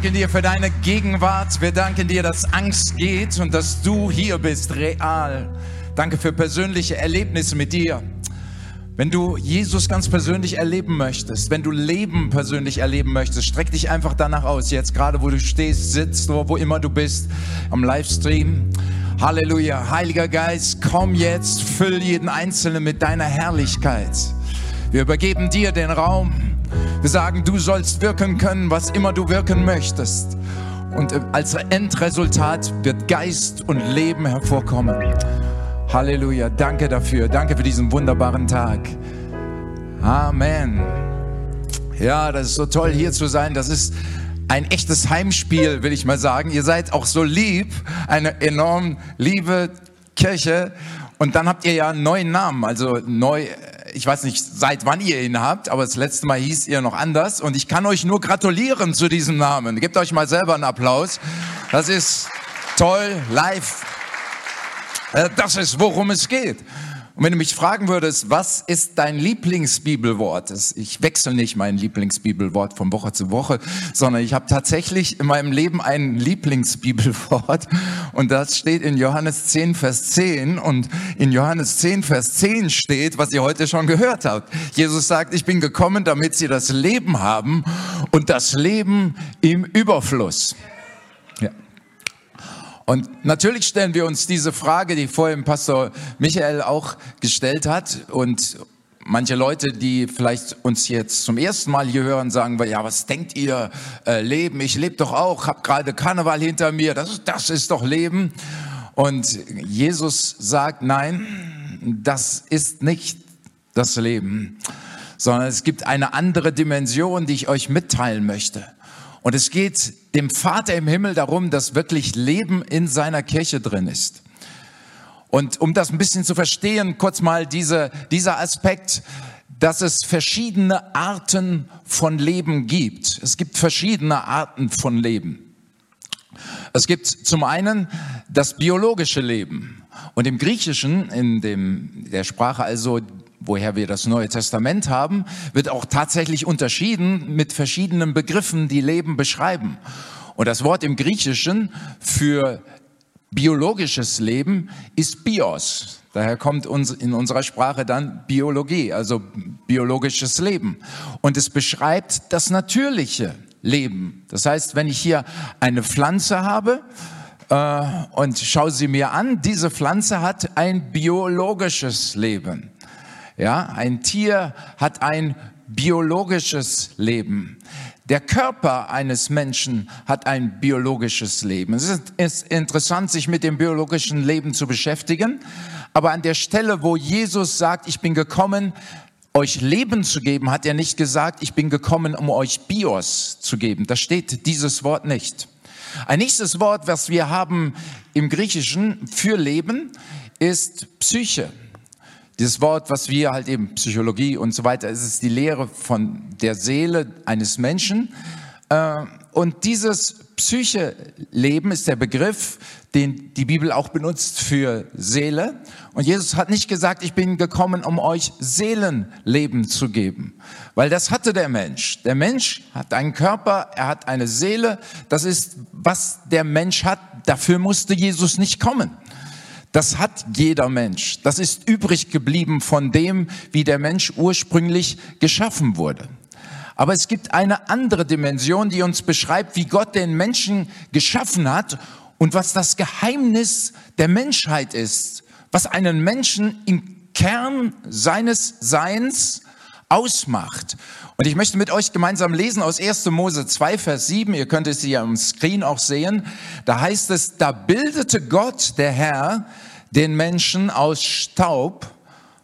Danken dir für deine Gegenwart. Wir danken dir, dass Angst geht und dass du hier bist, real. Danke für persönliche Erlebnisse mit dir. Wenn du Jesus ganz persönlich erleben möchtest, wenn du Leben persönlich erleben möchtest, streck dich einfach danach aus. Jetzt gerade, wo du stehst, sitzt oder wo immer du bist, am Livestream. Halleluja. Heiliger Geist, komm jetzt, füll jeden Einzelnen mit deiner Herrlichkeit. Wir übergeben dir den Raum. Wir sagen, du sollst wirken können, was immer du wirken möchtest. Und als Endresultat wird Geist und Leben hervorkommen. Halleluja. Danke dafür. Danke für diesen wunderbaren Tag. Amen. Ja, das ist so toll hier zu sein. Das ist ein echtes Heimspiel, will ich mal sagen. Ihr seid auch so lieb, eine enorm liebe Kirche. Und dann habt ihr ja einen neuen Namen, also neu, ich weiß nicht, seit wann ihr ihn habt, aber das letzte Mal hieß ihr noch anders. Und ich kann euch nur gratulieren zu diesem Namen. Gebt euch mal selber einen Applaus. Das ist toll, live äh, das ist, worum es geht. Und wenn du mich fragen würdest, was ist dein Lieblingsbibelwort? Ich wechsle nicht mein Lieblingsbibelwort von Woche zu Woche, sondern ich habe tatsächlich in meinem Leben ein Lieblingsbibelwort und das steht in Johannes 10, Vers 10 und in Johannes 10, Vers 10 steht, was ihr heute schon gehört habt. Jesus sagt, ich bin gekommen, damit sie das Leben haben und das Leben im Überfluss. Und natürlich stellen wir uns diese Frage, die vorhin Pastor Michael auch gestellt hat. Und manche Leute, die vielleicht uns jetzt zum ersten Mal hier hören, sagen, ja, was denkt ihr, äh, Leben? Ich lebe doch auch, habe gerade Karneval hinter mir, das, das ist doch Leben. Und Jesus sagt, nein, das ist nicht das Leben, sondern es gibt eine andere Dimension, die ich euch mitteilen möchte. Und es geht dem Vater im Himmel darum, dass wirklich Leben in seiner Kirche drin ist. Und um das ein bisschen zu verstehen, kurz mal diese, dieser Aspekt, dass es verschiedene Arten von Leben gibt. Es gibt verschiedene Arten von Leben. Es gibt zum einen das biologische Leben. Und im Griechischen, in dem, der Sprache also woher wir das Neue Testament haben, wird auch tatsächlich unterschieden mit verschiedenen Begriffen, die Leben beschreiben. Und das Wort im Griechischen für biologisches Leben ist Bios. Daher kommt uns in unserer Sprache dann Biologie, also biologisches Leben. Und es beschreibt das natürliche Leben. Das heißt, wenn ich hier eine Pflanze habe, äh, und schaue sie mir an, diese Pflanze hat ein biologisches Leben. Ja, ein Tier hat ein biologisches Leben. Der Körper eines Menschen hat ein biologisches Leben. Es ist interessant, sich mit dem biologischen Leben zu beschäftigen. Aber an der Stelle, wo Jesus sagt, ich bin gekommen, euch Leben zu geben, hat er nicht gesagt, ich bin gekommen, um euch Bios zu geben. Da steht dieses Wort nicht. Ein nächstes Wort, was wir haben im Griechischen für Leben, ist Psyche. Dieses Wort, was wir halt eben Psychologie und so weiter, es ist die Lehre von der Seele eines Menschen. Äh, und dieses Psyche-Leben ist der Begriff, den die Bibel auch benutzt für Seele. Und Jesus hat nicht gesagt, ich bin gekommen, um euch Seelenleben zu geben. Weil das hatte der Mensch. Der Mensch hat einen Körper, er hat eine Seele. Das ist, was der Mensch hat. Dafür musste Jesus nicht kommen. Das hat jeder Mensch. Das ist übrig geblieben von dem, wie der Mensch ursprünglich geschaffen wurde. Aber es gibt eine andere Dimension, die uns beschreibt, wie Gott den Menschen geschaffen hat und was das Geheimnis der Menschheit ist, was einen Menschen im Kern seines Seins ausmacht. Und ich möchte mit euch gemeinsam lesen aus 1. Mose 2, Vers 7. Ihr könnt es hier am Screen auch sehen. Da heißt es, da bildete Gott, der Herr, den Menschen aus Staub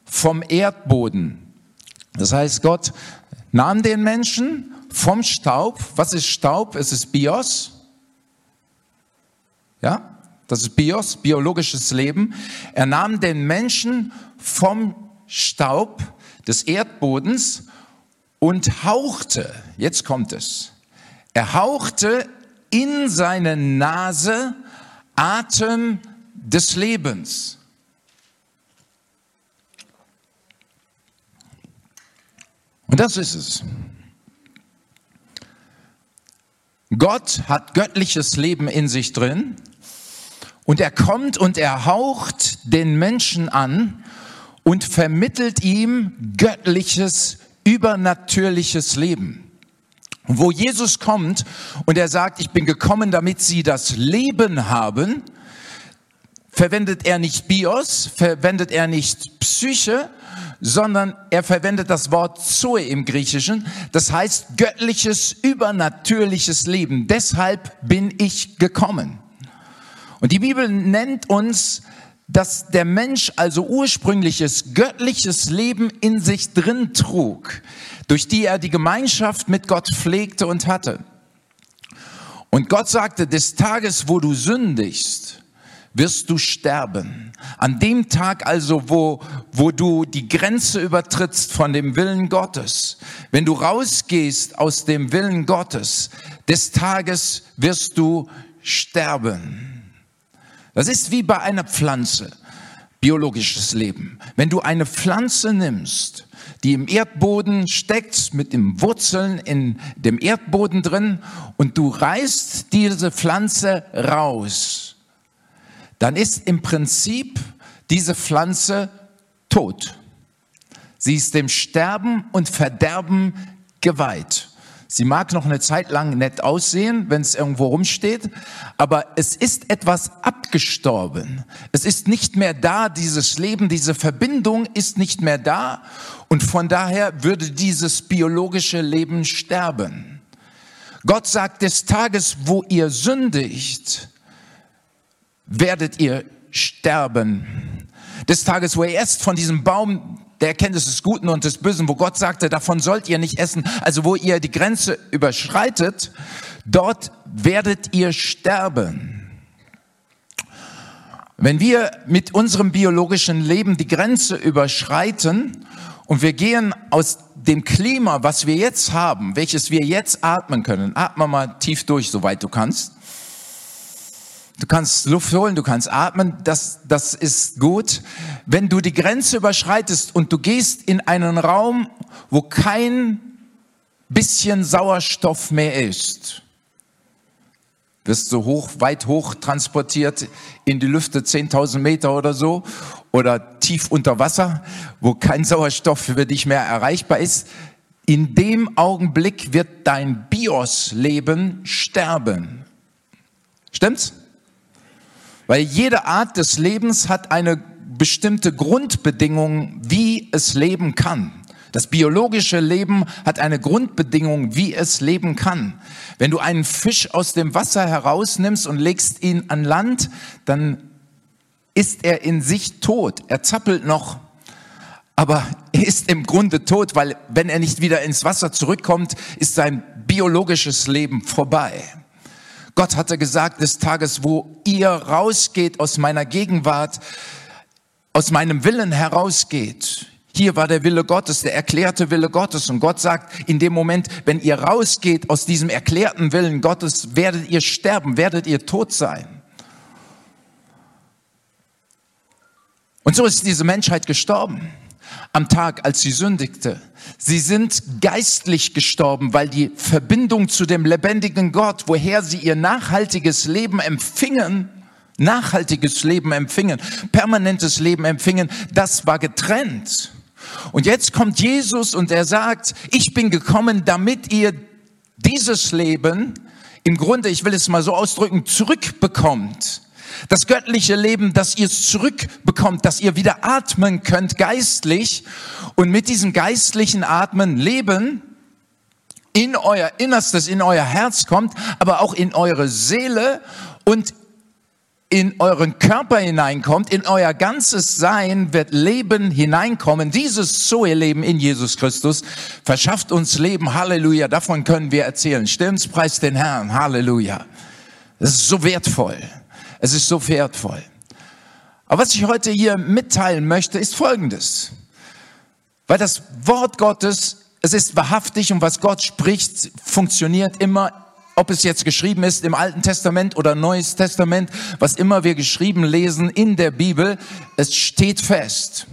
vom Erdboden. Das heißt, Gott nahm den Menschen vom Staub. Was ist Staub? Es ist Bios. Ja, das ist Bios, biologisches Leben. Er nahm den Menschen vom Staub des Erdbodens und hauchte, jetzt kommt es, er hauchte in seine Nase Atem des Lebens. Und das ist es. Gott hat göttliches Leben in sich drin und er kommt und er haucht den Menschen an und vermittelt ihm göttliches, übernatürliches Leben. Wo Jesus kommt und er sagt, ich bin gekommen, damit sie das Leben haben, verwendet er nicht Bios, verwendet er nicht Psyche, sondern er verwendet das Wort Zoe im Griechischen. Das heißt göttliches, übernatürliches Leben. Deshalb bin ich gekommen. Und die Bibel nennt uns, dass der Mensch also ursprüngliches göttliches Leben in sich drin trug, durch die er die Gemeinschaft mit Gott pflegte und hatte. Und Gott sagte, des Tages, wo du sündigst, wirst du sterben. An dem Tag also, wo, wo du die Grenze übertrittst von dem Willen Gottes, wenn du rausgehst aus dem Willen Gottes, des Tages wirst du sterben. Das ist wie bei einer Pflanze, biologisches Leben. Wenn du eine Pflanze nimmst, die im Erdboden steckt, mit den Wurzeln in dem Erdboden drin, und du reißt diese Pflanze raus, dann ist im Prinzip diese Pflanze tot. Sie ist dem Sterben und Verderben geweiht. Sie mag noch eine Zeit lang nett aussehen, wenn es irgendwo rumsteht, aber es ist etwas abgestorben. Es ist nicht mehr da, dieses Leben, diese Verbindung ist nicht mehr da und von daher würde dieses biologische Leben sterben. Gott sagt des Tages, wo ihr sündigt, werdet ihr sterben. Des Tages, wo ihr esst von diesem Baum der Erkenntnis des Guten und des Bösen, wo Gott sagte, davon sollt ihr nicht essen, also wo ihr die Grenze überschreitet, dort werdet ihr sterben. Wenn wir mit unserem biologischen Leben die Grenze überschreiten und wir gehen aus dem Klima, was wir jetzt haben, welches wir jetzt atmen können, atme mal tief durch, soweit du kannst, Du kannst Luft holen, du kannst atmen, das, das ist gut. Wenn du die Grenze überschreitest und du gehst in einen Raum, wo kein bisschen Sauerstoff mehr ist, wirst du hoch, weit hoch transportiert in die Lüfte, 10.000 Meter oder so, oder tief unter Wasser, wo kein Sauerstoff für dich mehr erreichbar ist. In dem Augenblick wird dein Bios-Leben sterben. Stimmt's? Weil jede Art des Lebens hat eine bestimmte Grundbedingung, wie es leben kann. Das biologische Leben hat eine Grundbedingung, wie es leben kann. Wenn du einen Fisch aus dem Wasser herausnimmst und legst ihn an Land, dann ist er in sich tot. Er zappelt noch, aber er ist im Grunde tot, weil wenn er nicht wieder ins Wasser zurückkommt, ist sein biologisches Leben vorbei. Gott hatte gesagt, des Tages, wo ihr rausgeht aus meiner Gegenwart, aus meinem Willen herausgeht. Hier war der Wille Gottes, der erklärte Wille Gottes. Und Gott sagt, in dem Moment, wenn ihr rausgeht aus diesem erklärten Willen Gottes, werdet ihr sterben, werdet ihr tot sein. Und so ist diese Menschheit gestorben am Tag, als sie sündigte. Sie sind geistlich gestorben, weil die Verbindung zu dem lebendigen Gott, woher sie ihr nachhaltiges Leben empfingen, nachhaltiges Leben empfingen, permanentes Leben empfingen, das war getrennt. Und jetzt kommt Jesus und er sagt, ich bin gekommen, damit ihr dieses Leben im Grunde, ich will es mal so ausdrücken, zurückbekommt. Das göttliche Leben, dass ihr es zurückbekommt, dass ihr wieder atmen könnt geistlich und mit diesem geistlichen Atmen leben in euer Innerstes, in euer Herz kommt, aber auch in eure Seele und in euren Körper hineinkommt, in euer ganzes Sein wird Leben hineinkommen. Dieses Zoe-Leben in Jesus Christus verschafft uns Leben. Halleluja. Davon können wir erzählen. Stimmt's, preis den Herrn. Halleluja. Das ist so wertvoll. Es ist so wertvoll. Aber was ich heute hier mitteilen möchte, ist Folgendes. Weil das Wort Gottes, es ist wahrhaftig und was Gott spricht, funktioniert immer, ob es jetzt geschrieben ist im Alten Testament oder Neues Testament, was immer wir geschrieben lesen in der Bibel, es steht fest.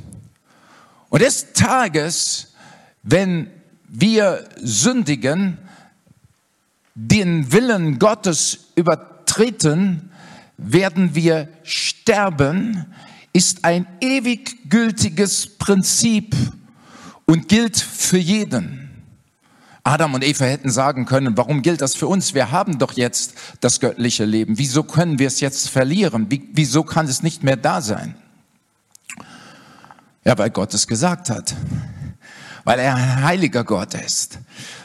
Und des Tages, wenn wir sündigen, den Willen Gottes übertreten, werden wir sterben, ist ein ewig gültiges Prinzip und gilt für jeden. Adam und Eva hätten sagen können, warum gilt das für uns? Wir haben doch jetzt das göttliche Leben. Wieso können wir es jetzt verlieren? Wie, wieso kann es nicht mehr da sein? Ja, weil Gott es gesagt hat. Weil er ein heiliger Gott ist.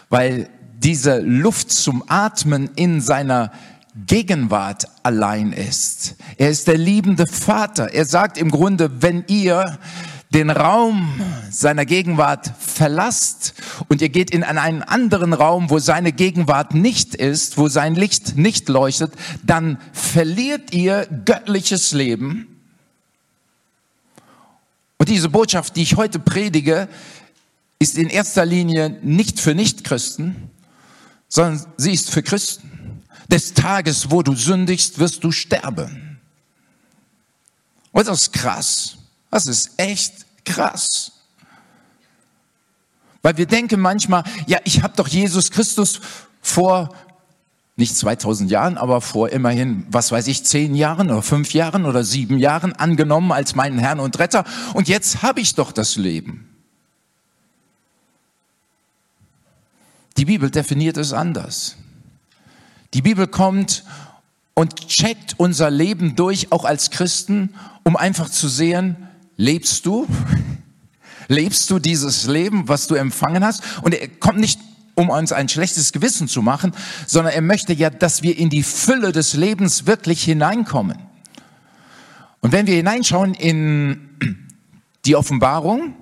Weil diese Luft zum Atmen in seiner Gegenwart allein ist. Er ist der liebende Vater. Er sagt im Grunde, wenn ihr den Raum seiner Gegenwart verlasst und ihr geht in einen anderen Raum, wo seine Gegenwart nicht ist, wo sein Licht nicht leuchtet, dann verliert ihr göttliches Leben. Und diese Botschaft, die ich heute predige, ist in erster Linie nicht für Nichtchristen, sondern sie ist für Christen. Des Tages, wo du sündigst, wirst du sterben. Und das ist krass. Das ist echt krass. Weil wir denken manchmal, ja, ich habe doch Jesus Christus vor nicht 2000 Jahren, aber vor immerhin, was weiß ich, zehn Jahren oder fünf Jahren oder sieben Jahren angenommen als meinen Herrn und Retter. Und jetzt habe ich doch das Leben. Die Bibel definiert es anders. Die Bibel kommt und checkt unser Leben durch, auch als Christen, um einfach zu sehen, lebst du? Lebst du dieses Leben, was du empfangen hast? Und er kommt nicht, um uns ein schlechtes Gewissen zu machen, sondern er möchte ja, dass wir in die Fülle des Lebens wirklich hineinkommen. Und wenn wir hineinschauen in die Offenbarung,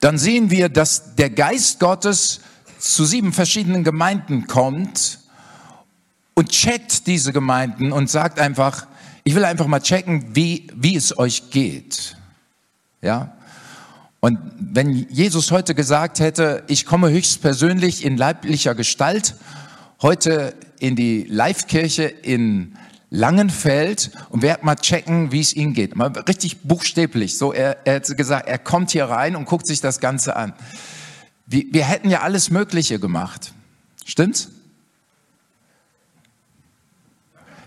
dann sehen wir, dass der Geist Gottes zu sieben verschiedenen Gemeinden kommt und checkt diese Gemeinden und sagt einfach, ich will einfach mal checken, wie, wie es euch geht. Ja? Und wenn Jesus heute gesagt hätte, ich komme höchstpersönlich in leiblicher Gestalt heute in die Live-Kirche in Langenfeld und werde mal checken, wie es Ihnen geht. Mal richtig buchstäblich. So, er, er hat gesagt, er kommt hier rein und guckt sich das Ganze an. Wir, wir hätten ja alles Mögliche gemacht. Stimmt's?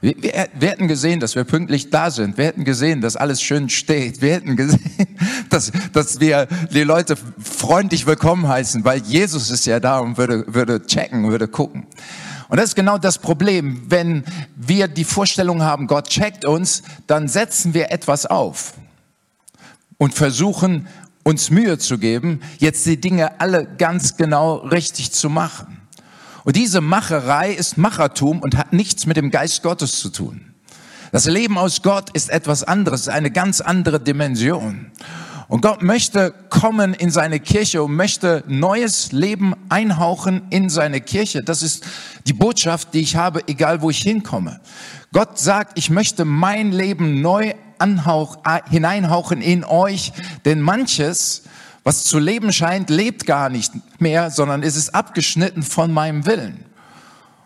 Wir, wir, wir, hätten gesehen, dass wir pünktlich da sind. Wir hätten gesehen, dass alles schön steht. Wir hätten gesehen, dass, dass wir die Leute freundlich willkommen heißen, weil Jesus ist ja da und würde, würde checken, würde gucken. Und das ist genau das Problem. Wenn wir die Vorstellung haben, Gott checkt uns, dann setzen wir etwas auf und versuchen, uns Mühe zu geben, jetzt die Dinge alle ganz genau richtig zu machen. Und diese Macherei ist Machertum und hat nichts mit dem Geist Gottes zu tun. Das Leben aus Gott ist etwas anderes, eine ganz andere Dimension. Und Gott möchte kommen in seine Kirche und möchte neues Leben einhauchen in seine Kirche. Das ist die Botschaft, die ich habe, egal wo ich hinkomme. Gott sagt, ich möchte mein Leben neu anhauch, hineinhauchen in euch, denn manches was zu leben scheint, lebt gar nicht mehr, sondern es ist abgeschnitten von meinem Willen.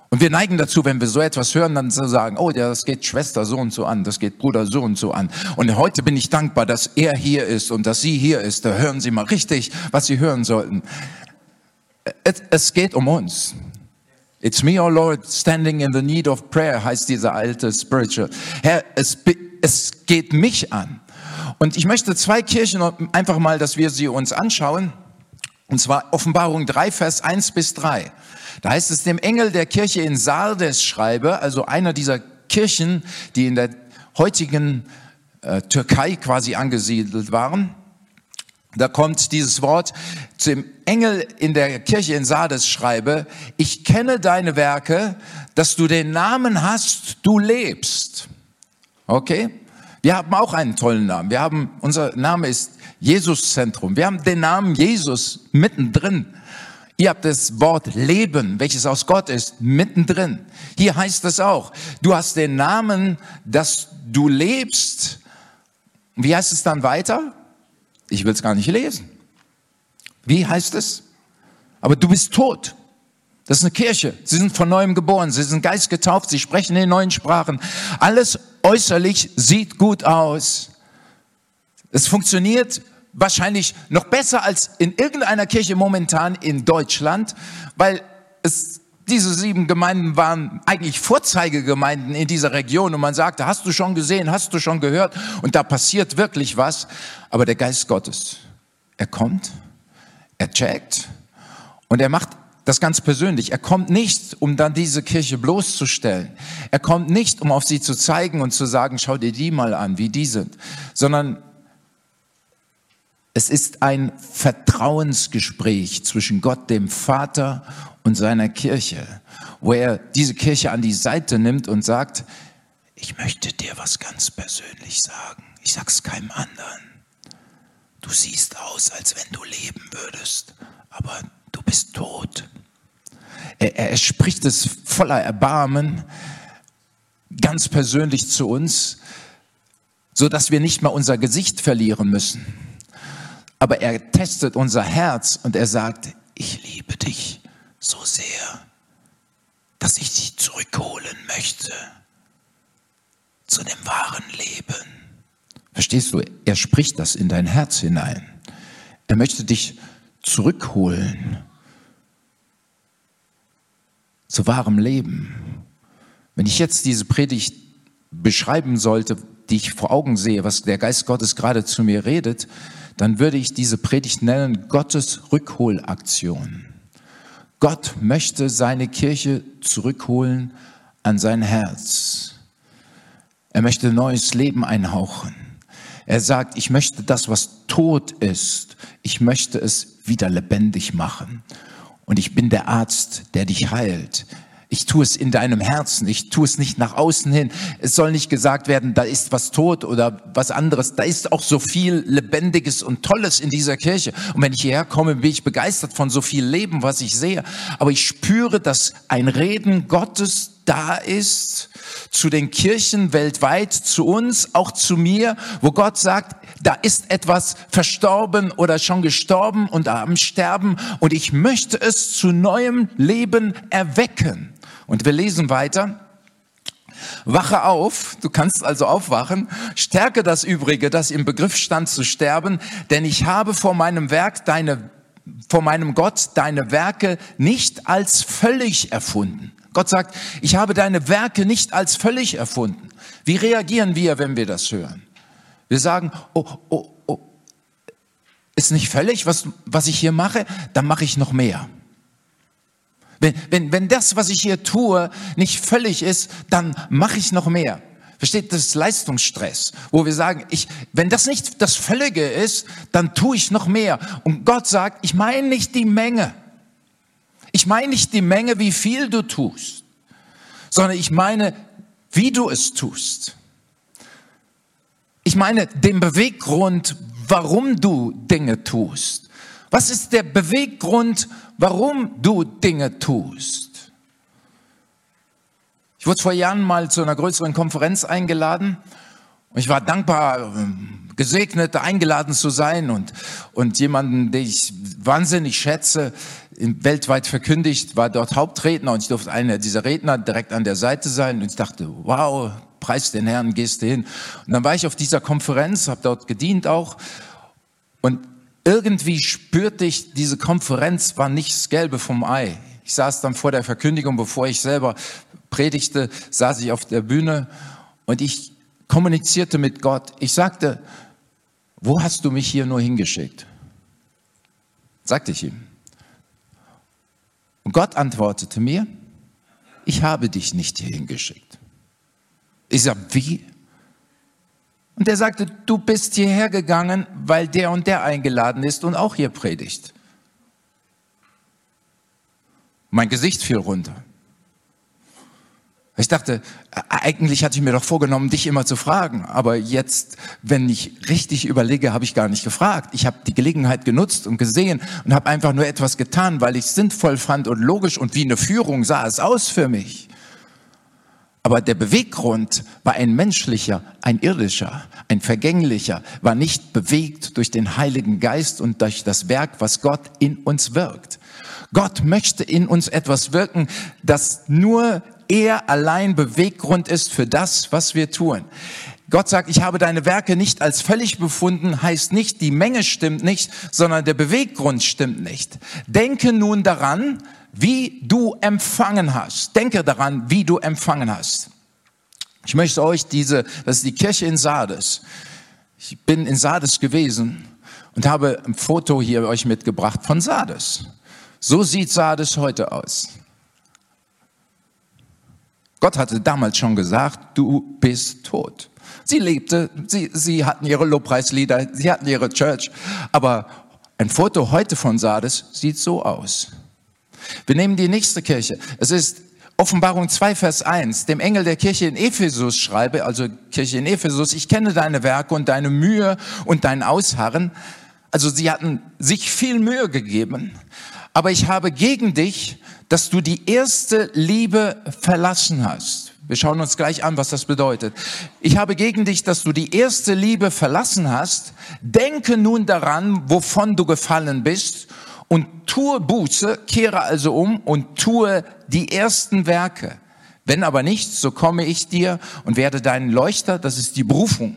Und wir neigen dazu, wenn wir so etwas hören, dann zu sagen, oh, das geht Schwester so und so an, das geht Bruder so und so an. Und heute bin ich dankbar, dass er hier ist und dass sie hier ist. Da hören Sie mal richtig, was Sie hören sollten. Es geht um uns. It's me, oh Lord, standing in the need of prayer, heißt dieser alte Spiritual. Herr, es, es geht mich an. Und ich möchte zwei Kirchen einfach mal, dass wir sie uns anschauen. Und zwar Offenbarung 3, Vers 1 bis 3. Da heißt es, dem Engel der Kirche in Sardes schreibe, also einer dieser Kirchen, die in der heutigen äh, Türkei quasi angesiedelt waren. Da kommt dieses Wort zum Engel in der Kirche in Sardes schreibe, ich kenne deine Werke, dass du den Namen hast, du lebst. Okay? Wir haben auch einen tollen Namen. Wir haben, unser Name ist Jesus Zentrum. Wir haben den Namen Jesus mittendrin. Ihr habt das Wort Leben, welches aus Gott ist, mittendrin. Hier heißt es auch, du hast den Namen, dass du lebst. Wie heißt es dann weiter? Ich will es gar nicht lesen. Wie heißt es? Aber du bist tot. Das ist eine Kirche. Sie sind von neuem geboren. Sie sind Geist getauft. Sie sprechen in neuen Sprachen. Alles äußerlich sieht gut aus. Es funktioniert wahrscheinlich noch besser als in irgendeiner Kirche momentan in Deutschland, weil es Diese sieben Gemeinden waren eigentlich Vorzeigegemeinden in dieser Region und man sagte, hast du schon gesehen, hast du schon gehört und da passiert wirklich was. Aber der Geist Gottes, er kommt, er checkt und er macht das ganz persönlich. Er kommt nicht, um dann diese Kirche bloßzustellen. Er kommt nicht, um auf sie zu zeigen und zu sagen, schau dir die mal an, wie die sind, sondern es ist ein Vertrauensgespräch zwischen Gott, dem Vater und seiner Kirche, wo er diese Kirche an die Seite nimmt und sagt, ich möchte dir was ganz persönlich sagen. Ich sag's keinem anderen. Du siehst aus, als wenn du leben würdest, aber du bist tot. Er, er spricht es voller Erbarmen, ganz persönlich zu uns, so dass wir nicht mal unser Gesicht verlieren müssen. Aber er testet unser Herz und er sagt, ich liebe dich so sehr, dass ich dich zurückholen möchte zu dem wahren Leben. Verstehst du? Er spricht das in dein Herz hinein. Er möchte dich zurückholen zu wahrem Leben. Wenn ich jetzt diese Predigt beschreiben sollte, die ich vor Augen sehe, was der Geist Gottes gerade zu mir redet, dann würde ich diese Predigt nennen Gottes Rückholaktion. Gott möchte seine Kirche zurückholen an sein Herz. Er möchte neues Leben einhauchen. Er sagt, ich möchte das, was tot ist, ich möchte es wieder lebendig machen. Und ich bin der Arzt, der dich heilt. Ich tue es in deinem Herzen. Ich tue es nicht nach außen hin. Es soll nicht gesagt werden, da ist was tot oder was anderes. Da ist auch so viel Lebendiges und Tolles in dieser Kirche. Und wenn ich hierher komme, bin ich begeistert von so viel Leben, was ich sehe. Aber ich spüre, dass ein Reden Gottes da ist zu den Kirchen weltweit, zu uns, auch zu mir, wo Gott sagt, da ist etwas verstorben oder schon gestorben und am Sterben und ich möchte es zu neuem Leben erwecken. Und wir lesen weiter. Wache auf, du kannst also aufwachen, stärke das Übrige, das im Begriff stand zu sterben, denn ich habe vor meinem Werk deine, vor meinem Gott deine Werke nicht als völlig erfunden. Gott sagt, ich habe deine Werke nicht als völlig erfunden. Wie reagieren wir, wenn wir das hören? Wir sagen, oh, oh, oh, ist nicht völlig, was, was ich hier mache, dann mache ich noch mehr. Wenn, wenn, wenn das, was ich hier tue, nicht völlig ist, dann mache ich noch mehr. Versteht, das ist Leistungsstress, wo wir sagen, ich, wenn das nicht das Völlige ist, dann tue ich noch mehr. Und Gott sagt, ich meine nicht die Menge. Ich meine nicht die Menge, wie viel du tust, sondern ich meine, wie du es tust. Ich meine den Beweggrund, warum du Dinge tust. Was ist der Beweggrund, warum du Dinge tust? Ich wurde vor Jahren mal zu einer größeren Konferenz eingeladen und ich war dankbar, gesegnet, eingeladen zu sein und, und jemanden, den ich wahnsinnig schätze, weltweit verkündigt, war dort Hauptredner und ich durfte einer dieser Redner direkt an der Seite sein und ich dachte, wow, preis den Herrn, gehst du hin. Und dann war ich auf dieser Konferenz, habe dort gedient auch und irgendwie spürte ich, diese Konferenz war nicht das Gelbe vom Ei. Ich saß dann vor der Verkündigung, bevor ich selber predigte, saß ich auf der Bühne und ich kommunizierte mit Gott. Ich sagte, wo hast du mich hier nur hingeschickt? Sagte ich ihm. Und Gott antwortete mir, ich habe dich nicht hierhin geschickt. Ich sage, wie? Und er sagte, du bist hierher gegangen, weil der und der eingeladen ist und auch hier predigt. Mein Gesicht fiel runter. Ich dachte, eigentlich hatte ich mir doch vorgenommen, dich immer zu fragen. Aber jetzt, wenn ich richtig überlege, habe ich gar nicht gefragt. Ich habe die Gelegenheit genutzt und gesehen und habe einfach nur etwas getan, weil ich es sinnvoll fand und logisch und wie eine Führung sah es aus für mich. Aber der Beweggrund war ein menschlicher, ein irdischer, ein vergänglicher, war nicht bewegt durch den Heiligen Geist und durch das Werk, was Gott in uns wirkt. Gott möchte in uns etwas wirken, das nur er allein Beweggrund ist für das, was wir tun. Gott sagt, ich habe deine Werke nicht als völlig befunden, heißt nicht, die Menge stimmt nicht, sondern der Beweggrund stimmt nicht. Denke nun daran, wie du empfangen hast. Denke daran, wie du empfangen hast. Ich möchte euch diese, das ist die Kirche in Sardes. Ich bin in Sardes gewesen und habe ein Foto hier euch mitgebracht von Sardes. So sieht Sardes heute aus. Gott hatte damals schon gesagt, du bist tot. Sie lebte, sie, sie hatten ihre Lobpreislieder, sie hatten ihre Church, aber ein Foto heute von Sardes sieht so aus. Wir nehmen die nächste Kirche. Es ist Offenbarung 2, Vers 1, dem Engel der Kirche in Ephesus schreibe, also Kirche in Ephesus, ich kenne deine Werke und deine Mühe und dein Ausharren. Also sie hatten sich viel Mühe gegeben, aber ich habe gegen dich, dass du die erste Liebe verlassen hast. Wir schauen uns gleich an, was das bedeutet. Ich habe gegen dich, dass du die erste Liebe verlassen hast. Denke nun daran, wovon du gefallen bist und tue Buße, kehre also um und tue die ersten Werke. Wenn aber nicht, so komme ich dir und werde deinen Leuchter, das ist die Berufung,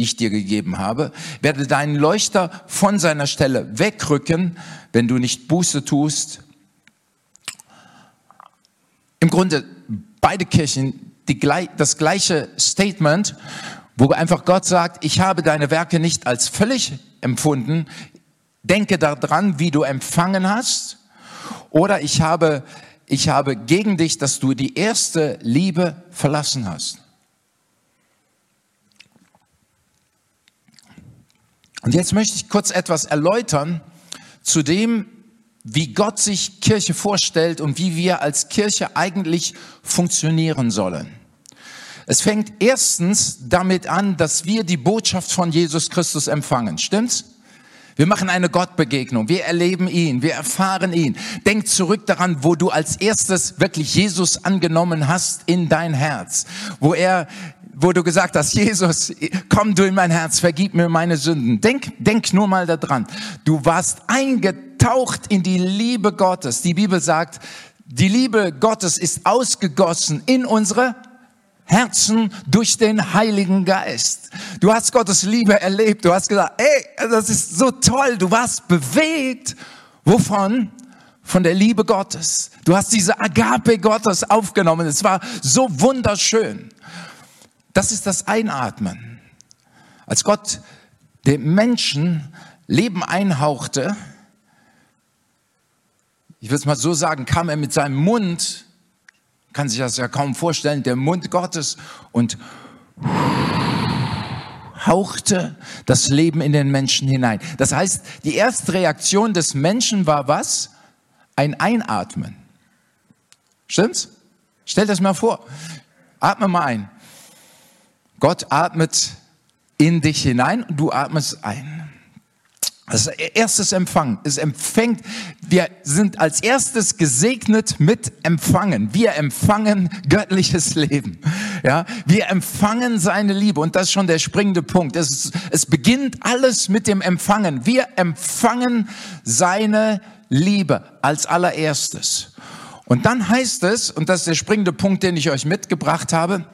die ich dir gegeben habe, werde deinen Leuchter von seiner Stelle wegrücken, wenn du nicht Buße tust. Im Grunde beide Kirchen die, das gleiche Statement, wo einfach Gott sagt, ich habe deine Werke nicht als völlig empfunden, denke daran, wie du empfangen hast, oder ich habe, ich habe gegen dich, dass du die erste Liebe verlassen hast. Und jetzt möchte ich kurz etwas erläutern zu dem, wie Gott sich Kirche vorstellt und wie wir als Kirche eigentlich funktionieren sollen. Es fängt erstens damit an, dass wir die Botschaft von Jesus Christus empfangen. Stimmt's? Wir machen eine Gottbegegnung. Wir erleben ihn. Wir erfahren ihn. Denk zurück daran, wo du als erstes wirklich Jesus angenommen hast in dein Herz. Wo er wo du gesagt hast, Jesus, komm du in mein Herz, vergib mir meine Sünden. Denk, denk nur mal daran. Du warst eingetaucht in die Liebe Gottes. Die Bibel sagt, die Liebe Gottes ist ausgegossen in unsere Herzen durch den Heiligen Geist. Du hast Gottes Liebe erlebt. Du hast gesagt, ey, das ist so toll. Du warst bewegt. Wovon? Von der Liebe Gottes. Du hast diese Agape Gottes aufgenommen. Es war so wunderschön. Das ist das Einatmen. Als Gott dem Menschen Leben einhauchte, ich würde es mal so sagen, kam er mit seinem Mund kann sich das ja kaum vorstellen, der Mund Gottes und hauchte das Leben in den Menschen hinein. Das heißt, die erste Reaktion des Menschen war was? Ein Einatmen. Stimmt's? Stell das mal vor. Atme mal ein. Gott atmet in dich hinein und du atmest ein. Das erstes Empfang. Es empfängt, wir sind als erstes gesegnet mit Empfangen. Wir empfangen göttliches Leben. Ja, wir empfangen seine Liebe und das ist schon der springende Punkt. Es, es beginnt alles mit dem Empfangen. Wir empfangen seine Liebe als allererstes. Und dann heißt es, und das ist der springende Punkt, den ich euch mitgebracht habe,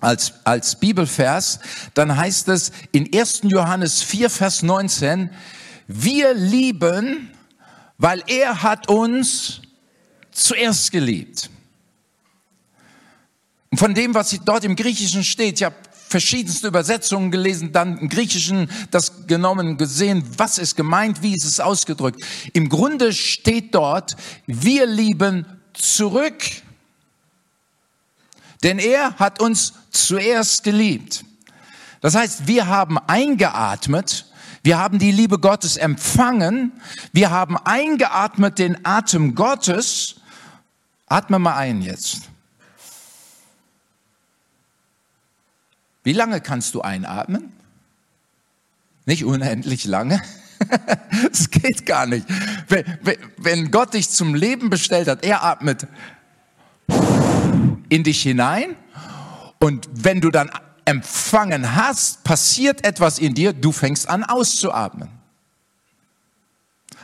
als, als Bibelvers, dann heißt es in 1. Johannes 4, Vers 19, wir lieben, weil er hat uns zuerst geliebt. Und von dem, was dort im Griechischen steht, ich habe verschiedenste Übersetzungen gelesen, dann im Griechischen das genommen, gesehen, was ist gemeint, wie ist es ausgedrückt. Im Grunde steht dort, wir lieben zurück denn er hat uns zuerst geliebt. Das heißt, wir haben eingeatmet, wir haben die Liebe Gottes empfangen, wir haben eingeatmet den Atem Gottes. Atme mal ein jetzt. Wie lange kannst du einatmen? Nicht unendlich lange. Es geht gar nicht. Wenn Gott dich zum Leben bestellt hat, er atmet in dich hinein und wenn du dann empfangen hast, passiert etwas in dir, du fängst an auszuatmen.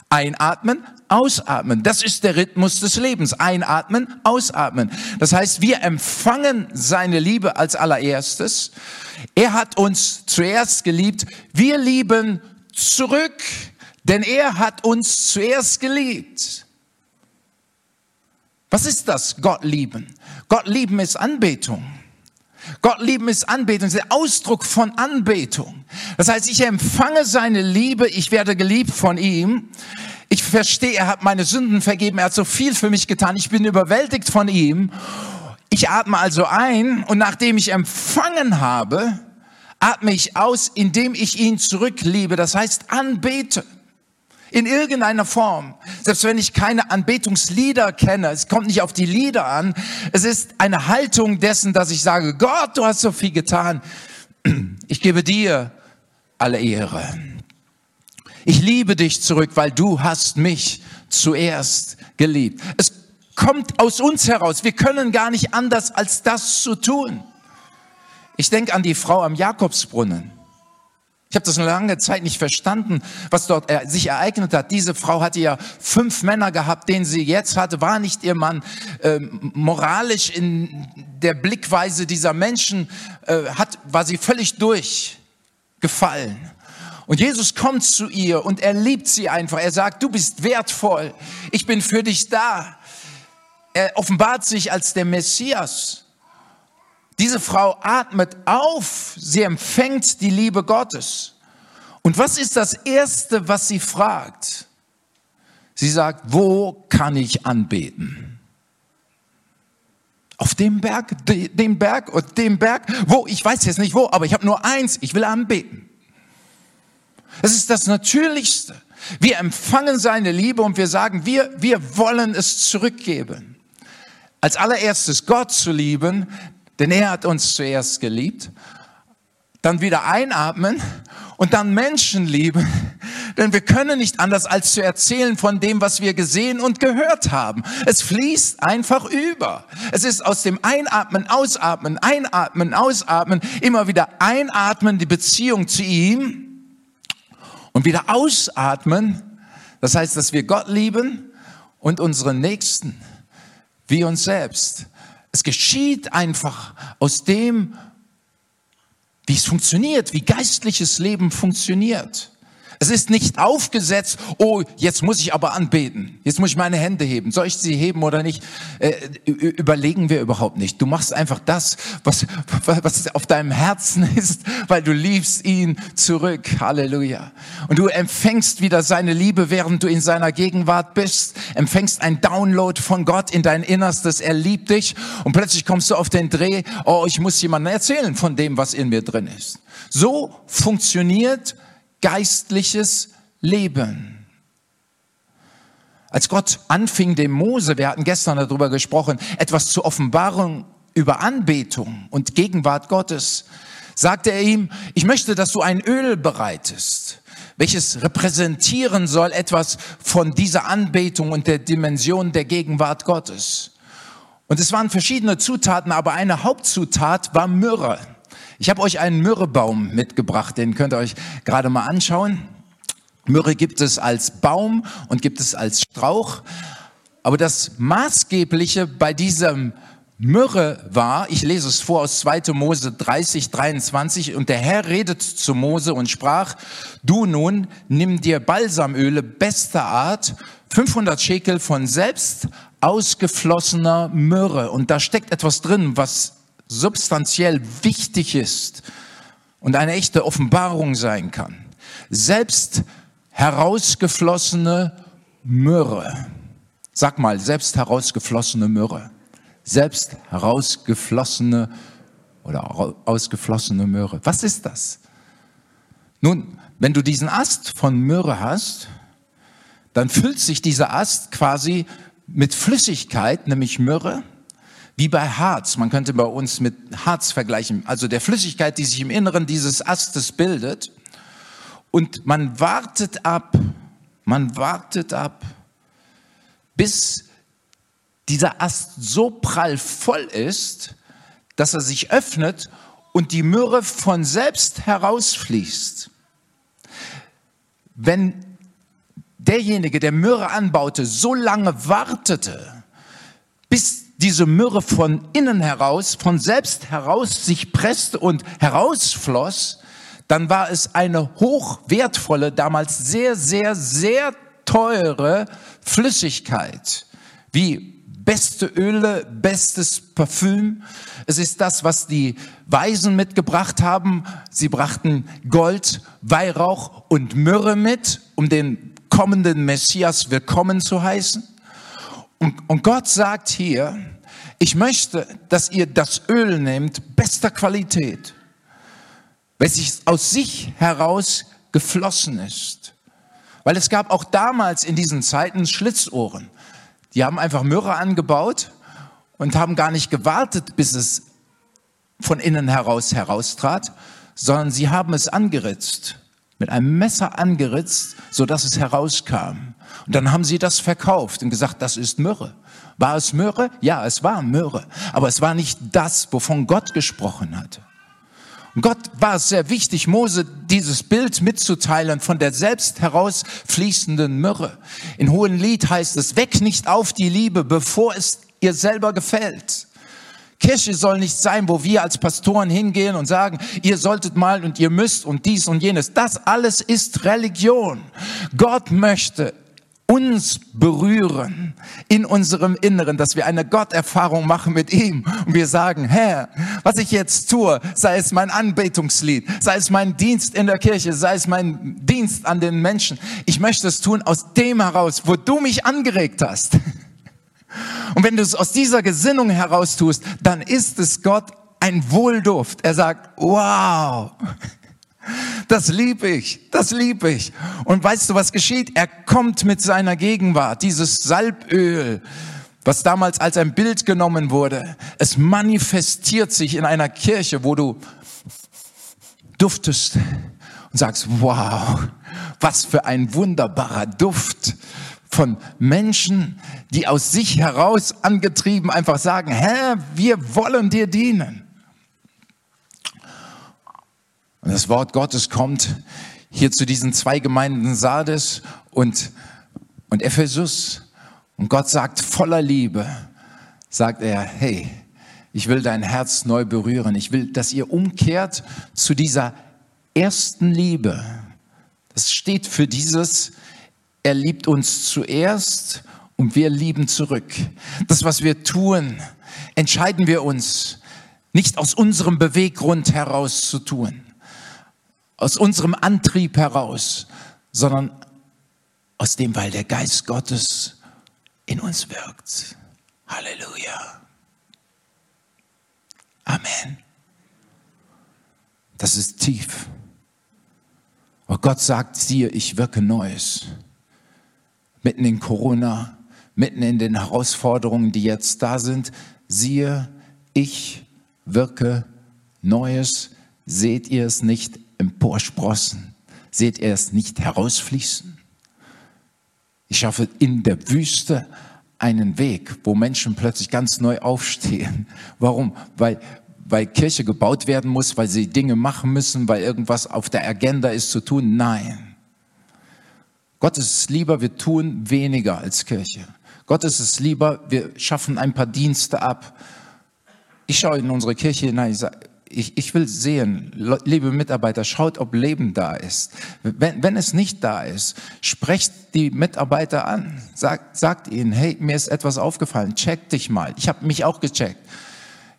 Einatmen, ausatmen. Das ist der Rhythmus des Lebens. Einatmen, ausatmen. Das heißt, wir empfangen seine Liebe als allererstes. Er hat uns zuerst geliebt. Wir lieben zurück, denn er hat uns zuerst geliebt. Was ist das, Gott lieben? Gott lieben ist Anbetung. Gott lieben ist Anbetung, ist der Ausdruck von Anbetung. Das heißt, ich empfange seine Liebe, ich werde geliebt von ihm. Ich verstehe, er hat meine Sünden vergeben, er hat so viel für mich getan, ich bin überwältigt von ihm. Ich atme also ein und nachdem ich empfangen habe, atme ich aus, indem ich ihn zurückliebe, das heißt anbete in irgendeiner Form. Selbst wenn ich keine Anbetungslieder kenne, es kommt nicht auf die Lieder an, es ist eine Haltung dessen, dass ich sage, Gott, du hast so viel getan. Ich gebe dir alle Ehre. Ich liebe dich zurück, weil du hast mich zuerst geliebt. Es kommt aus uns heraus. Wir können gar nicht anders, als das zu tun. Ich denke an die Frau am Jakobsbrunnen. Ich habe das eine lange Zeit nicht verstanden, was dort sich ereignet hat. Diese Frau hatte ja fünf Männer gehabt, den sie jetzt hatte, war nicht ihr Mann. Äh, moralisch in der Blickweise dieser Menschen äh, hat, war sie völlig durchgefallen. Und Jesus kommt zu ihr und er liebt sie einfach. Er sagt, du bist wertvoll. Ich bin für dich da. Er offenbart sich als der Messias. Diese Frau atmet auf, sie empfängt die Liebe Gottes. Und was ist das Erste, was sie fragt? Sie sagt, wo kann ich anbeten? Auf dem Berg, dem Berg und dem Berg, wo, ich weiß jetzt nicht wo, aber ich habe nur eins, ich will anbeten. Es ist das Natürlichste. Wir empfangen seine Liebe und wir sagen, wir, wir wollen es zurückgeben. Als allererstes Gott zu lieben, denn er hat uns zuerst geliebt. Dann wieder einatmen und dann Menschen lieben, denn wir können nicht anders als zu erzählen von dem, was wir gesehen und gehört haben. Es fließt einfach über. Es ist aus dem Einatmen, Ausatmen, Einatmen, Ausatmen, immer wieder einatmen, die Beziehung zu ihm und wieder ausatmen. Das heißt, dass wir Gott lieben und unseren Nächsten wie uns selbst. Es geschieht einfach aus dem, wie es funktioniert, wie geistliches Leben funktioniert. Es ist nicht aufgesetzt, oh, jetzt muss ich aber anbeten. Jetzt muss ich meine Hände heben. Soll ich sie heben oder nicht? Äh, überlegen wir überhaupt nicht. Du machst einfach das, was, was auf deinem Herzen ist, weil du liebst ihn zurück. Halleluja. Und du empfängst wieder seine Liebe, während du in seiner Gegenwart bist. Empfängst ein Download von Gott in dein Innerstes. Er liebt dich. Und plötzlich kommst du auf den Dreh, oh, ich muss jemandem erzählen von dem, was in mir drin ist. So funktioniert geistliches Leben. Als Gott anfing, dem Mose, wir hatten gestern darüber gesprochen, etwas zur Offenbarung über Anbetung und Gegenwart Gottes, sagte er ihm, ich möchte, dass du ein Öl bereitest, welches repräsentieren soll etwas von dieser Anbetung und der Dimension der Gegenwart Gottes. Und es waren verschiedene Zutaten, aber eine Hauptzutat war Myrrhe. Ich habe euch einen Myrrhebaum mitgebracht, den könnt ihr euch gerade mal anschauen. Myrrhe gibt es als Baum und gibt es als Strauch. Aber das Maßgebliche bei diesem Myrrhe war, ich lese es vor aus 2. Mose 30, 23, und der Herr redet zu Mose und sprach, du nun nimm dir Balsamöle bester Art, 500 Schekel von selbst ausgeflossener Myrrhe. Und da steckt etwas drin, was substanziell wichtig ist und eine echte Offenbarung sein kann. Selbst herausgeflossene Myrrhe. Sag mal, selbst herausgeflossene Myrrhe. Selbst herausgeflossene oder ausgeflossene Myrrhe. Was ist das? Nun, wenn du diesen Ast von Myrrhe hast, dann füllt sich dieser Ast quasi mit Flüssigkeit, nämlich Myrrhe, wie bei Harz. Man könnte bei uns mit Harz vergleichen, also der Flüssigkeit, die sich im Inneren dieses Astes bildet. Und man wartet ab, man wartet ab, bis dieser Ast so prall voll ist, dass er sich öffnet und die Myrrhe von selbst herausfließt. Wenn derjenige, der Myrrhe anbaute, so lange wartete, bis diese Myrrhe von innen heraus, von selbst heraus sich presste und herausfloss, dann war es eine hochwertvolle, damals sehr, sehr, sehr teure Flüssigkeit, wie beste Öle, bestes Parfüm. Es ist das, was die Weisen mitgebracht haben. Sie brachten Gold, Weihrauch und Myrrhe mit, um den kommenden Messias willkommen zu heißen. Und, und Gott sagt hier, ich möchte, dass ihr das Öl nehmt, bester Qualität, welches aus sich heraus geflossen ist. Weil es gab auch damals in diesen Zeiten Schlitzohren. Die haben einfach Myrrhe angebaut und haben gar nicht gewartet, bis es von innen heraus heraustrat, sondern sie haben es angeritzt, mit einem Messer angeritzt, so dass es herauskam. Und dann haben sie das verkauft und gesagt, das ist Myrrhe. War es Myrrhe? Ja, es war Myrrhe. Aber es war nicht das, wovon Gott gesprochen hatte. Und Gott war es sehr wichtig, Mose dieses Bild mitzuteilen von der selbst herausfließenden Myrrhe. In Hohen Lied heißt es, weck nicht auf die Liebe, bevor es ihr selber gefällt. Kirche soll nicht sein, wo wir als Pastoren hingehen und sagen, ihr solltet mal und ihr müsst und dies und jenes. Das alles ist Religion. Gott möchte uns berühren in unserem Inneren, dass wir eine Gotterfahrung machen mit ihm und wir sagen, Herr, was ich jetzt tue, sei es mein Anbetungslied, sei es mein Dienst in der Kirche, sei es mein Dienst an den Menschen, ich möchte es tun aus dem heraus, wo du mich angeregt hast. Und wenn du es aus dieser Gesinnung heraus tust, dann ist es Gott ein Wohlduft. Er sagt, wow, das liebe ich, das liebe ich. Und weißt du, was geschieht? Er kommt mit seiner Gegenwart, dieses Salböl, was damals als ein Bild genommen wurde. Es manifestiert sich in einer Kirche, wo du duftest und sagst, wow, was für ein wunderbarer Duft von Menschen, die aus sich heraus angetrieben einfach sagen, Herr, wir wollen dir dienen. Und das Wort Gottes kommt hier zu diesen zwei Gemeinden Sardes und, und Ephesus. Und Gott sagt voller Liebe, sagt er, hey, ich will dein Herz neu berühren. Ich will, dass ihr umkehrt zu dieser ersten Liebe. Das steht für dieses, er liebt uns zuerst und wir lieben zurück. Das, was wir tun, entscheiden wir uns nicht aus unserem Beweggrund heraus zu tun, aus unserem Antrieb heraus, sondern aus dem, weil der Geist Gottes in uns wirkt. Halleluja. Amen. Das ist tief. Aber Gott sagt, siehe, ich wirke Neues. Mitten in Corona, mitten in den Herausforderungen, die jetzt da sind, siehe, ich wirke Neues. Seht ihr es nicht? Emporsprossen. Seht ihr es nicht herausfließen? Ich schaffe in der Wüste einen Weg, wo Menschen plötzlich ganz neu aufstehen. Warum? Weil, weil Kirche gebaut werden muss, weil sie Dinge machen müssen, weil irgendwas auf der Agenda ist zu tun. Nein. Gott ist es lieber, wir tun weniger als Kirche. Gott ist es lieber, wir schaffen ein paar Dienste ab. Ich schaue in unsere Kirche hinein, ich sage, ich, ich will sehen, liebe Mitarbeiter, schaut, ob Leben da ist. Wenn, wenn es nicht da ist, sprecht die Mitarbeiter an. Sagt, sagt ihnen, hey, mir ist etwas aufgefallen, check dich mal. Ich habe mich auch gecheckt.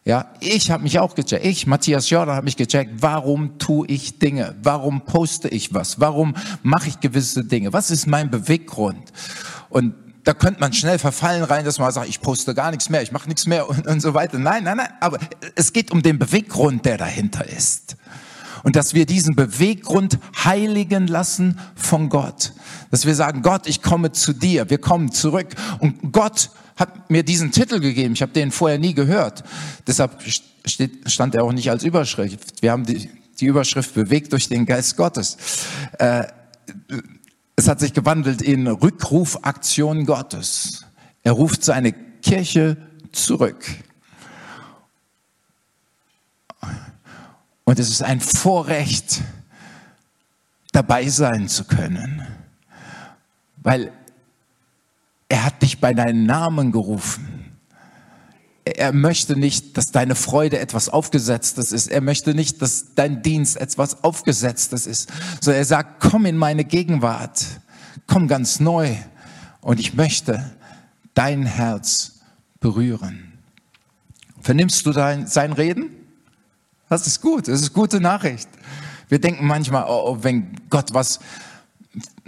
Ja, ich habe mich auch gecheckt. Ich, Matthias Jordan, habe mich gecheckt. Warum tue ich Dinge? Warum poste ich was? Warum mache ich gewisse Dinge? Was ist mein Beweggrund? Und da könnte man schnell verfallen rein, dass man sagt, ich poste gar nichts mehr, ich mache nichts mehr und, und so weiter. Nein, nein, nein, aber es geht um den Beweggrund, der dahinter ist. Und dass wir diesen Beweggrund heiligen lassen von Gott. Dass wir sagen, Gott, ich komme zu dir, wir kommen zurück. Und Gott hat mir diesen Titel gegeben, ich habe den vorher nie gehört. Deshalb steht, stand er auch nicht als Überschrift. Wir haben die, die Überschrift bewegt durch den Geist Gottes. Äh, es hat sich gewandelt in Rückrufaktion Gottes. Er ruft seine Kirche zurück. Und es ist ein Vorrecht, dabei sein zu können, weil er hat dich bei deinem Namen gerufen er möchte nicht, dass deine Freude etwas Aufgesetztes ist. Er möchte nicht, dass dein Dienst etwas Aufgesetztes ist. So er sagt, komm in meine Gegenwart. Komm ganz neu. Und ich möchte dein Herz berühren. Vernimmst du dein, sein Reden? Das ist gut, das ist gute Nachricht. Wir denken manchmal, oh, oh, wenn Gott was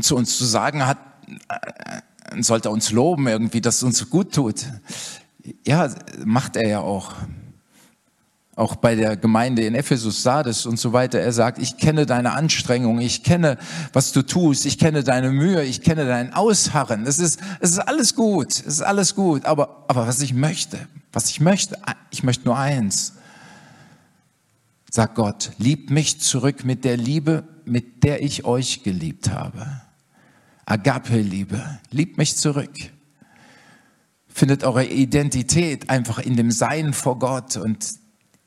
zu uns zu sagen hat, äh, sollte er uns loben irgendwie, dass es uns gut tut. Ja, macht er ja auch. Auch bei der Gemeinde in Ephesus, Sardes und so weiter. Er sagt, ich kenne deine Anstrengung, ich kenne, was du tust, ich kenne deine Mühe, ich kenne dein Ausharren. Es ist, es ist alles gut, es ist alles gut. Aber, aber was ich möchte, was ich möchte, ich möchte nur eins. Sagt Gott, liebt mich zurück mit der Liebe, mit der ich euch geliebt habe. Agape-Liebe, liebt mich zurück. Findet eure Identität einfach in dem Sein vor Gott und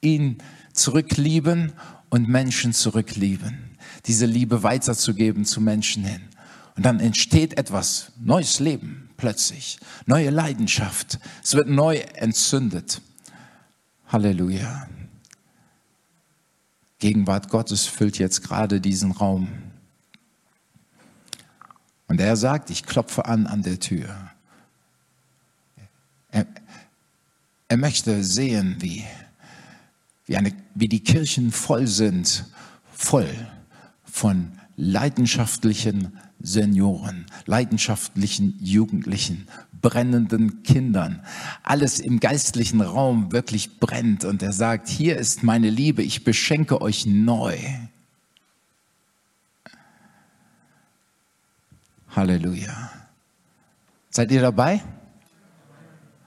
ihn zurücklieben und Menschen zurücklieben. Diese Liebe weiterzugeben zu Menschen hin. Und dann entsteht etwas, neues Leben plötzlich, neue Leidenschaft. Es wird neu entzündet. Halleluja. Gegenwart Gottes füllt jetzt gerade diesen Raum. Und er sagt, ich klopfe an an der Tür. Er, er möchte sehen, wie, wie, eine, wie die Kirchen voll sind, voll von leidenschaftlichen Senioren, leidenschaftlichen Jugendlichen, brennenden Kindern, alles im geistlichen Raum wirklich brennt und er sagt, hier ist meine Liebe, ich beschenke euch neu. Halleluja. Seid ihr dabei?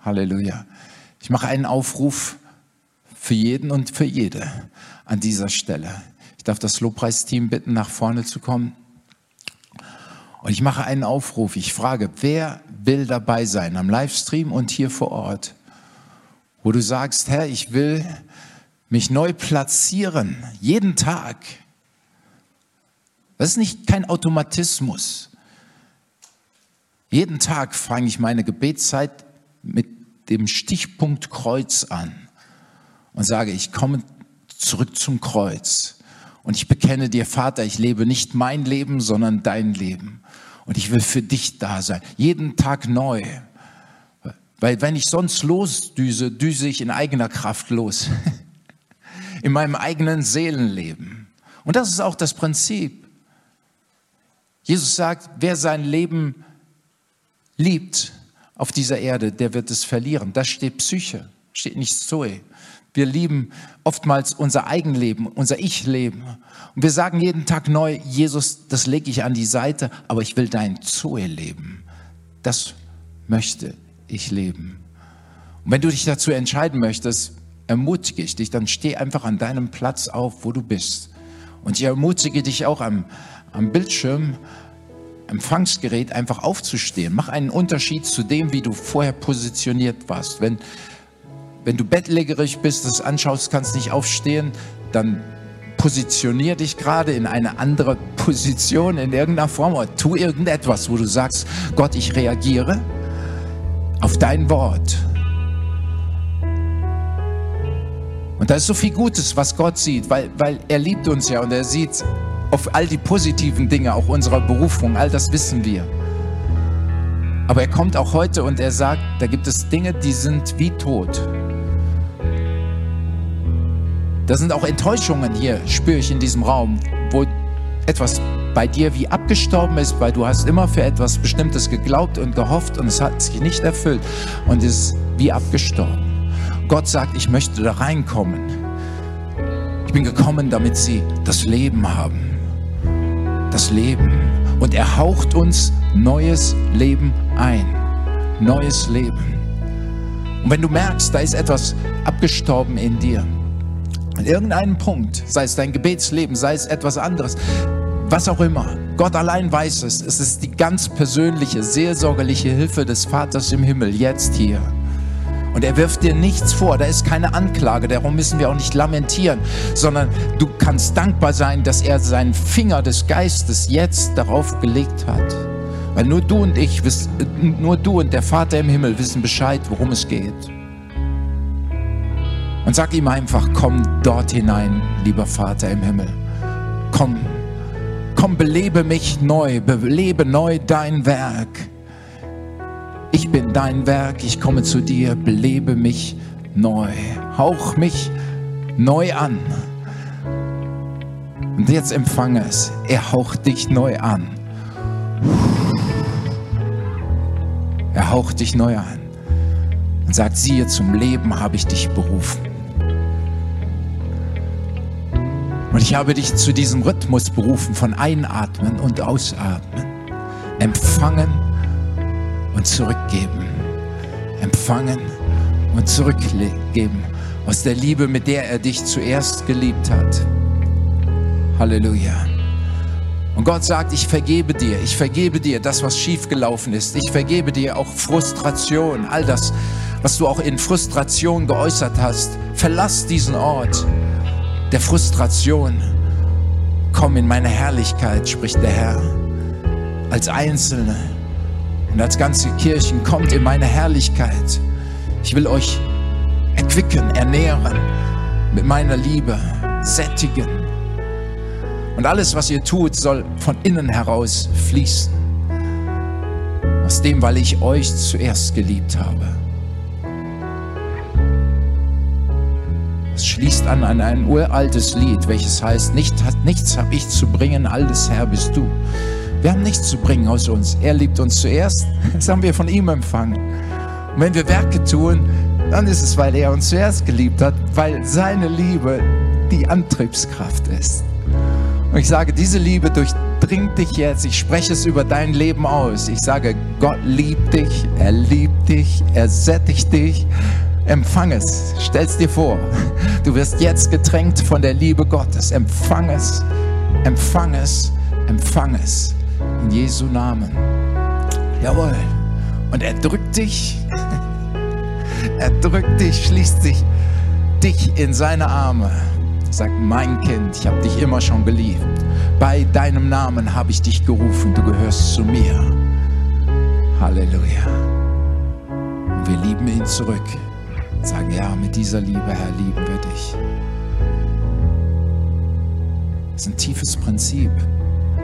Halleluja. Ich mache einen Aufruf für jeden und für jede an dieser Stelle. Ich darf das Lobpreisteam bitten, nach vorne zu kommen. Und ich mache einen Aufruf. Ich frage, wer will dabei sein am Livestream und hier vor Ort, wo du sagst, Herr, ich will mich neu platzieren, jeden Tag. Das ist nicht kein Automatismus. Jeden Tag fange ich meine Gebetszeit mit dem Stichpunkt Kreuz an und sage, ich komme zurück zum Kreuz. Und ich bekenne dir, Vater, ich lebe nicht mein Leben, sondern dein Leben. Und ich will für dich da sein. Jeden Tag neu. Weil wenn ich sonst losdüse, düse ich in eigener Kraft los. in meinem eigenen Seelenleben. Und das ist auch das Prinzip. Jesus sagt, wer sein Leben liebt auf dieser Erde, der wird es verlieren. Das steht Psyche, steht nicht Zoe. Wir lieben oftmals unser Eigenleben, unser Ich-Leben. Und wir sagen jeden Tag neu, Jesus, das lege ich an die Seite, aber ich will dein Zoe-Leben. Das möchte ich leben. Und wenn du dich dazu entscheiden möchtest, ermutige ich dich, dann steh einfach an deinem Platz auf, wo du bist. Und ich ermutige dich auch am, am Bildschirm, Empfangsgerät einfach aufzustehen. Mach einen Unterschied zu dem, wie du vorher positioniert warst. Wenn, wenn du bettlägerig bist, das anschaust, kannst nicht aufstehen, dann positionier dich gerade in eine andere Position in irgendeiner Form oder tu irgendetwas, wo du sagst, Gott, ich reagiere auf dein Wort. Und da ist so viel Gutes, was Gott sieht, weil, weil er liebt uns ja und er sieht auf all die positiven Dinge, auch unserer Berufung, all das wissen wir. Aber er kommt auch heute und er sagt, da gibt es Dinge, die sind wie tot. Da sind auch Enttäuschungen hier, spüre ich in diesem Raum, wo etwas bei dir wie abgestorben ist, weil du hast immer für etwas Bestimmtes geglaubt und gehofft und es hat sich nicht erfüllt und ist wie abgestorben. Gott sagt, ich möchte da reinkommen. Ich bin gekommen, damit sie das Leben haben das Leben. Und er haucht uns neues Leben ein. Neues Leben. Und wenn du merkst, da ist etwas abgestorben in dir, an irgendeinem Punkt, sei es dein Gebetsleben, sei es etwas anderes, was auch immer, Gott allein weiß es. Es ist die ganz persönliche, seelsorgerliche Hilfe des Vaters im Himmel, jetzt hier. Und er wirft dir nichts vor, da ist keine Anklage, darum müssen wir auch nicht lamentieren, sondern du kannst dankbar sein, dass er seinen Finger des Geistes jetzt darauf gelegt hat. Weil nur du und ich, nur du und der Vater im Himmel wissen Bescheid, worum es geht. Und sag ihm einfach, komm dort hinein, lieber Vater im Himmel. Komm, komm, belebe mich neu, belebe neu dein Werk. Ich bin dein Werk, ich komme zu dir, belebe mich neu. Hauch mich neu an. Und jetzt empfange es. Er haucht dich neu an. Er haucht dich neu an und sagt, siehe, zum Leben habe ich dich berufen. Und ich habe dich zu diesem Rhythmus berufen von Einatmen und Ausatmen. Empfangen und zurückgeben. Empfangen und zurückgeben. Aus der Liebe, mit der er dich zuerst geliebt hat. Halleluja. Und Gott sagt, ich vergebe dir, ich vergebe dir das, was schiefgelaufen ist. Ich vergebe dir auch Frustration, all das, was du auch in Frustration geäußert hast. Verlass diesen Ort der Frustration. Komm in meine Herrlichkeit, spricht der Herr. Als Einzelne und als ganze Kirchen kommt in meine Herrlichkeit. Ich will euch erquicken, ernähren mit meiner Liebe, sättigen und alles, was ihr tut, soll von innen heraus fließen. Aus dem, weil ich euch zuerst geliebt habe. Es schließt an an ein uraltes Lied, welches heißt, nicht, nichts habe ich zu bringen, alles Herr bist du. Wir haben nichts zu bringen aus uns. Er liebt uns zuerst, das haben wir von ihm empfangen. Und wenn wir Werke tun, dann ist es, weil er uns zuerst geliebt hat, weil seine Liebe die Antriebskraft ist. Und ich sage, diese Liebe durchdringt dich jetzt. Ich spreche es über dein Leben aus. Ich sage, Gott liebt dich, er liebt dich, er sättigt dich. Empfang es, stell es dir vor. Du wirst jetzt getränkt von der Liebe Gottes. Empfang es, empfang es, empfang es. In Jesu Namen. Jawohl. Und er drückt dich, er drückt dich, schließt dich, dich in seine Arme sagt, mein Kind, ich habe dich immer schon geliebt. Bei deinem Namen habe ich dich gerufen, du gehörst zu mir. Halleluja. Und wir lieben ihn zurück. Sagen, ja, mit dieser Liebe, Herr, lieben wir dich. Das ist ein tiefes Prinzip.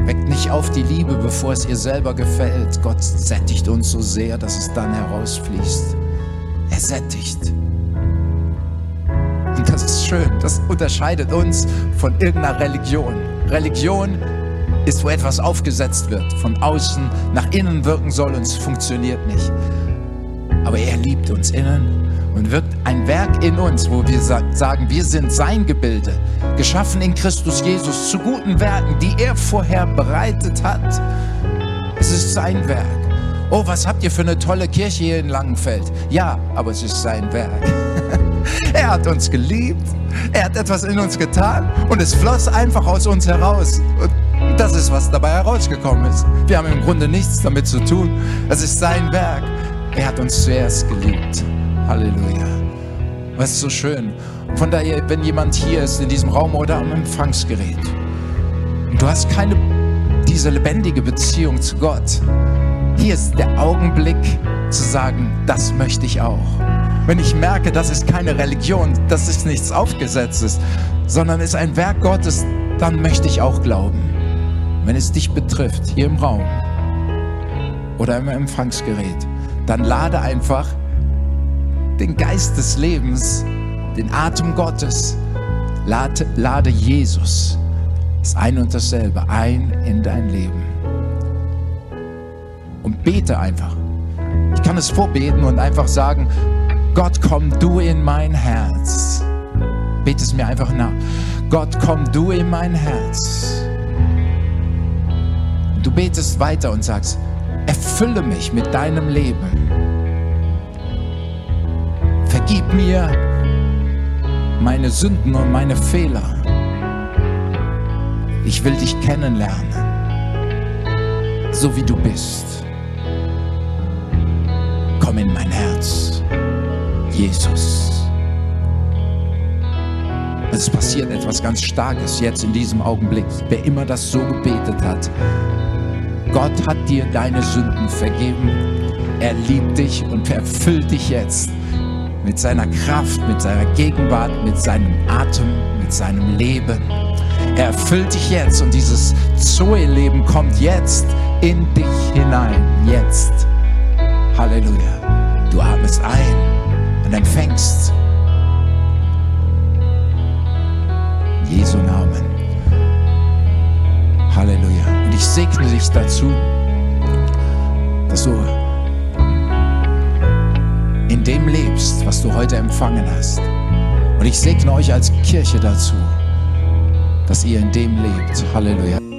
Weckt nicht auf die Liebe, bevor es ihr selber gefällt. Gott sättigt uns so sehr, dass es dann herausfließt. Er sättigt. Und das ist schön. Das unterscheidet uns von irgendeiner Religion. Religion ist, wo etwas aufgesetzt wird, von außen nach innen wirken soll und es funktioniert nicht. Aber er liebt uns innen und wirkt ein Werk in uns, wo wir sagen, wir sind sein Gebilde, geschaffen in Christus Jesus zu guten Werken, die er vorher bereitet hat. Es ist sein Werk. Oh, was habt ihr für eine tolle Kirche hier in Langenfeld? Ja, aber es ist sein Werk. Er hat uns geliebt. Er hat etwas in uns getan und es floss einfach aus uns heraus. Und das ist, was dabei herausgekommen ist. Wir haben im Grunde nichts damit zu tun. Es ist sein Werk. Er hat uns zuerst geliebt. Halleluja. Was ist so schön. Von daher, wenn jemand hier ist in diesem Raum oder am Empfangsgerät und du hast keine diese lebendige Beziehung zu Gott, hier ist der Augenblick zu sagen, das möchte ich auch. Wenn ich merke, das ist keine Religion, das ist nichts Aufgesetztes, sondern ist ein Werk Gottes, dann möchte ich auch glauben. Wenn es dich betrifft, hier im Raum oder im Empfangsgerät, dann lade einfach den Geist des Lebens, den Atem Gottes, lade, lade Jesus, das eine und dasselbe, ein in dein Leben. Und bete einfach. Ich kann es vorbeten und einfach sagen, Gott, komm du in mein Herz. Bete es mir einfach nach. Gott, komm du in mein Herz. Du betest weiter und sagst, erfülle mich mit deinem Leben. Vergib mir meine Sünden und meine Fehler. Ich will dich kennenlernen, so wie du bist. Komm in mein Herz. Jesus. Es passiert etwas ganz Starkes jetzt in diesem Augenblick. Wer immer das so gebetet hat, Gott hat dir deine Sünden vergeben. Er liebt dich und erfüllt dich jetzt mit seiner Kraft, mit seiner Gegenwart, mit seinem Atem, mit seinem Leben. Er erfüllt dich jetzt und dieses Zoe-Leben kommt jetzt in dich hinein. Jetzt. Halleluja. Du atmest ein und empfängst. In Jesu Namen. Halleluja. Und ich segne dich dazu, dass du in dem lebst, was du heute empfangen hast. Und ich segne euch als Kirche dazu, dass ihr in dem lebt. Halleluja.